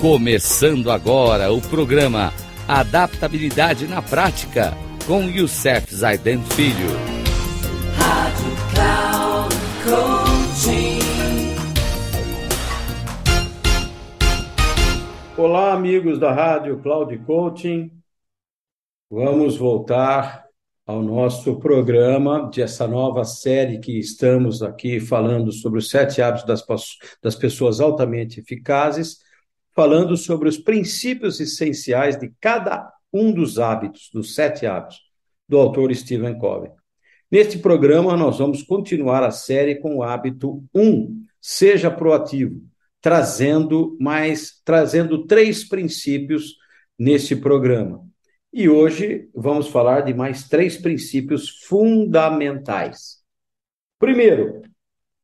Começando agora o programa Adaptabilidade na Prática com Youssef Zaiden Filho. Rádio Cloud Coaching. Olá, amigos da Rádio Cloud Coaching. Vamos voltar ao nosso programa de essa nova série que estamos aqui falando sobre os sete hábitos das, das pessoas altamente eficazes falando sobre os princípios essenciais de cada um dos hábitos, dos sete hábitos, do autor Stephen Covey. Neste programa, nós vamos continuar a série com o hábito 1, seja proativo, trazendo mais, trazendo três princípios nesse programa. E hoje vamos falar de mais três princípios fundamentais. Primeiro,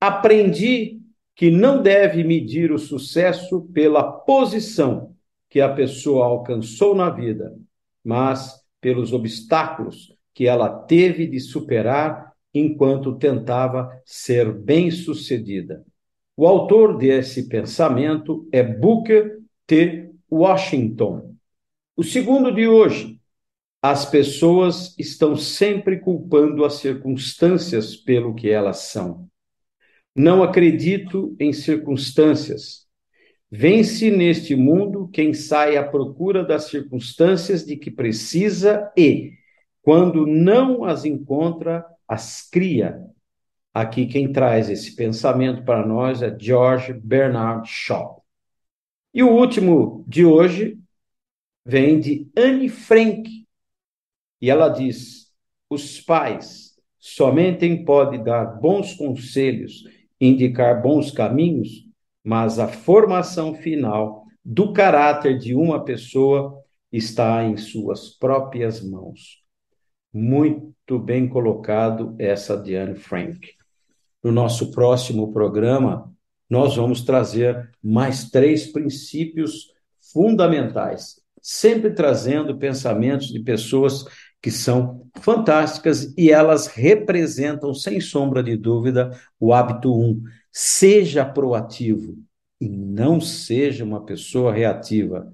aprendi que não deve medir o sucesso pela posição que a pessoa alcançou na vida, mas pelos obstáculos que ela teve de superar enquanto tentava ser bem-sucedida. O autor desse pensamento é Booker T. Washington. O segundo de hoje. As pessoas estão sempre culpando as circunstâncias pelo que elas são. Não acredito em circunstâncias. Vence neste mundo quem sai à procura das circunstâncias de que precisa e, quando não as encontra, as cria. Aqui quem traz esse pensamento para nós é George Bernard Shaw. E o último de hoje vem de Anne Frank. E ela diz: os pais somente podem dar bons conselhos indicar bons caminhos, mas a formação final do caráter de uma pessoa está em suas próprias mãos. Muito bem colocado essa Diane Frank. No nosso próximo programa, nós vamos trazer mais três princípios fundamentais, sempre trazendo pensamentos de pessoas que são fantásticas e elas representam, sem sombra de dúvida, o hábito 1. Um, seja proativo e não seja uma pessoa reativa.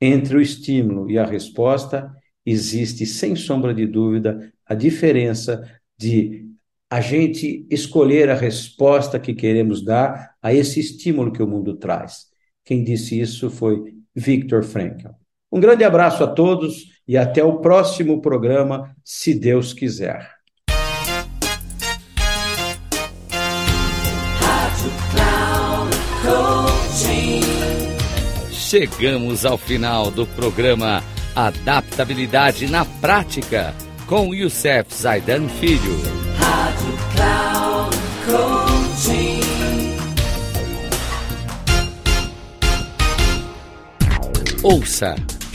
Entre o estímulo e a resposta, existe, sem sombra de dúvida, a diferença de a gente escolher a resposta que queremos dar a esse estímulo que o mundo traz. Quem disse isso foi Viktor Frankl. Um grande abraço a todos e até o próximo programa, se Deus quiser. Chegamos ao final do programa Adaptabilidade na Prática com Youssef Zaidan Filho. Rádio Cloud Coaching. Ouça